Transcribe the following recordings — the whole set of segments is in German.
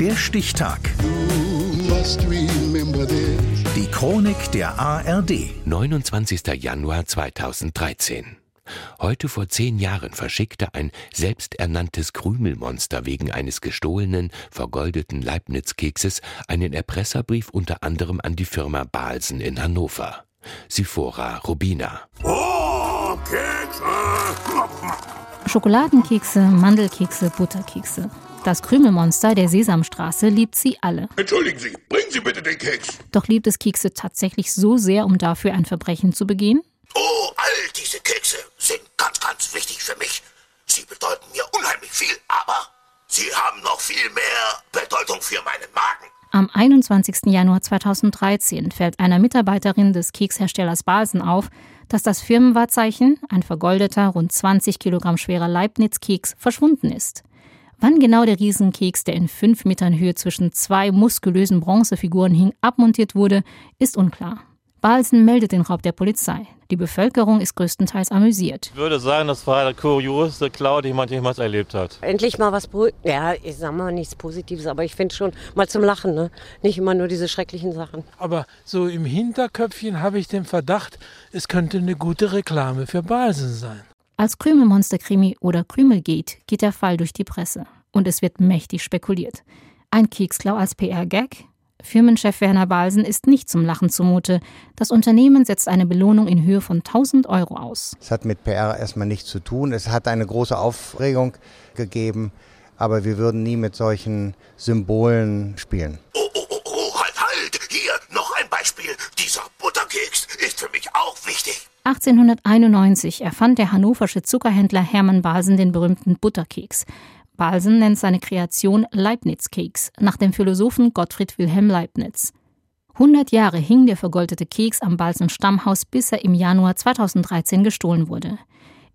Der Stichtag. Die Chronik der ARD. 29. Januar 2013. Heute vor zehn Jahren verschickte ein selbsternanntes Krümelmonster wegen eines gestohlenen, vergoldeten Leibniz-Kekses einen Erpresserbrief unter anderem an die Firma Balsen in Hannover. Sifora Rubina. Oh, Kekse! Schokoladenkekse, Mandelkekse, Butterkekse. Das Krümelmonster der Sesamstraße liebt sie alle. Entschuldigen Sie, bringen Sie bitte den Keks. Doch liebt es Kekse tatsächlich so sehr, um dafür ein Verbrechen zu begehen? Oh, all diese Kekse sind ganz, ganz wichtig für mich. Sie bedeuten mir unheimlich viel, aber sie haben noch viel mehr Bedeutung für meinen Magen. Am 21. Januar 2013 fällt einer Mitarbeiterin des Keksherstellers Balsen auf, dass das Firmenwahrzeichen, ein vergoldeter, rund 20 Kilogramm schwerer Leibniz-Keks, verschwunden ist. Wann genau der Riesenkeks, der in fünf Metern Höhe zwischen zwei muskulösen Bronzefiguren hing, abmontiert wurde, ist unklar. Balsen meldet den Raub der Polizei. Die Bevölkerung ist größtenteils amüsiert. Ich würde sagen, das war der kurioseste Klau, den man jemals erlebt hat. Endlich mal was, ja, ich sag mal nichts Positives, aber ich finde schon mal zum Lachen, ne? Nicht immer nur diese schrecklichen Sachen. Aber so im Hinterköpfchen habe ich den Verdacht, es könnte eine gute Reklame für Balsen sein. Als Krümelmonster-Krimi oder Krümelgate geht der Fall durch die Presse. Und es wird mächtig spekuliert. Ein Keksklau als PR-Gag? Firmenchef Werner Balsen ist nicht zum Lachen zumute. Das Unternehmen setzt eine Belohnung in Höhe von 1000 Euro aus. Es hat mit PR erstmal nichts zu tun. Es hat eine große Aufregung gegeben, aber wir würden nie mit solchen Symbolen spielen. 1891 erfand der hannoversche Zuckerhändler Hermann Balsen den berühmten Butterkeks. Balsen nennt seine Kreation Leibniz-Keks nach dem Philosophen Gottfried Wilhelm Leibniz. 100 Jahre hing der vergoldete Keks am Balsen Stammhaus, bis er im Januar 2013 gestohlen wurde.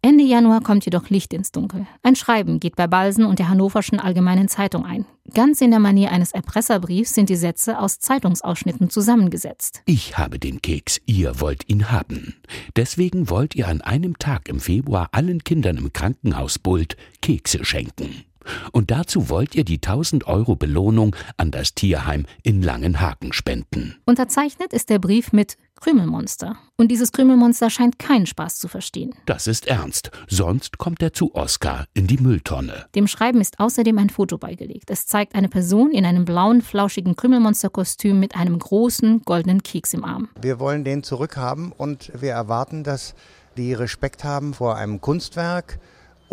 Ende Januar kommt jedoch Licht ins Dunkel. Ein Schreiben geht bei Balsen und der Hannoverschen Allgemeinen Zeitung ein. Ganz in der Manier eines Erpresserbriefs sind die Sätze aus Zeitungsausschnitten zusammengesetzt. Ich habe den Keks, ihr wollt ihn haben. Deswegen wollt ihr an einem Tag im Februar allen Kindern im Krankenhaus Bult Kekse schenken. Und dazu wollt ihr die 1000 Euro Belohnung an das Tierheim in Langenhagen spenden. Unterzeichnet ist der Brief mit Krümelmonster. Und dieses Krümelmonster scheint keinen Spaß zu verstehen. Das ist ernst. Sonst kommt er zu Oskar in die Mülltonne. Dem Schreiben ist außerdem ein Foto beigelegt. Es zeigt eine Person in einem blauen, flauschigen Krümelmonsterkostüm mit einem großen goldenen Keks im Arm. Wir wollen den zurückhaben und wir erwarten, dass die Respekt haben vor einem Kunstwerk,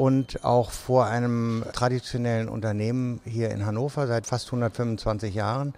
und auch vor einem traditionellen Unternehmen hier in Hannover seit fast 125 Jahren.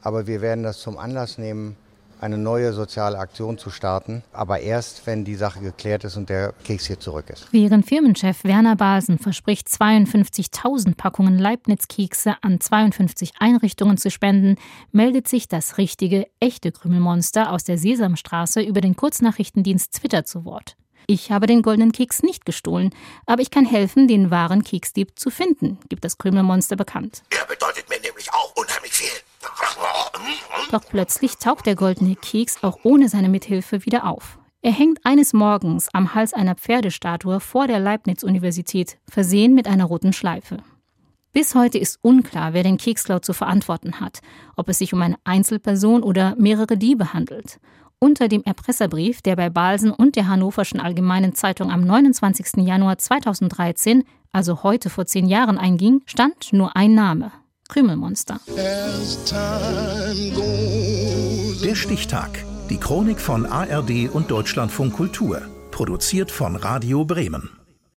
Aber wir werden das zum Anlass nehmen, eine neue soziale Aktion zu starten, aber erst, wenn die Sache geklärt ist und der Keks hier zurück ist. Während Firmenchef Werner Basen verspricht, 52.000 Packungen Leibniz-Kekse an 52 Einrichtungen zu spenden, meldet sich das richtige, echte Krümelmonster aus der Sesamstraße über den Kurznachrichtendienst Twitter zu Wort. Ich habe den goldenen Keks nicht gestohlen, aber ich kann helfen, den wahren Keksdieb zu finden, gibt das Krümelmonster bekannt. Er bedeutet mir nämlich auch unheimlich viel. Doch plötzlich taucht der goldene Keks auch ohne seine Mithilfe wieder auf. Er hängt eines Morgens am Hals einer Pferdestatue vor der Leibniz-Universität, versehen mit einer roten Schleife. Bis heute ist unklar, wer den Keksklau zu verantworten hat, ob es sich um eine Einzelperson oder mehrere Diebe handelt. Unter dem Erpresserbrief, der bei Balsen und der Hannoverschen Allgemeinen Zeitung am 29. Januar 2013, also heute vor zehn Jahren einging, stand nur ein Name. Krümelmonster. Der Stichtag. Die Chronik von ARD und Deutschlandfunk Kultur. Produziert von Radio Bremen.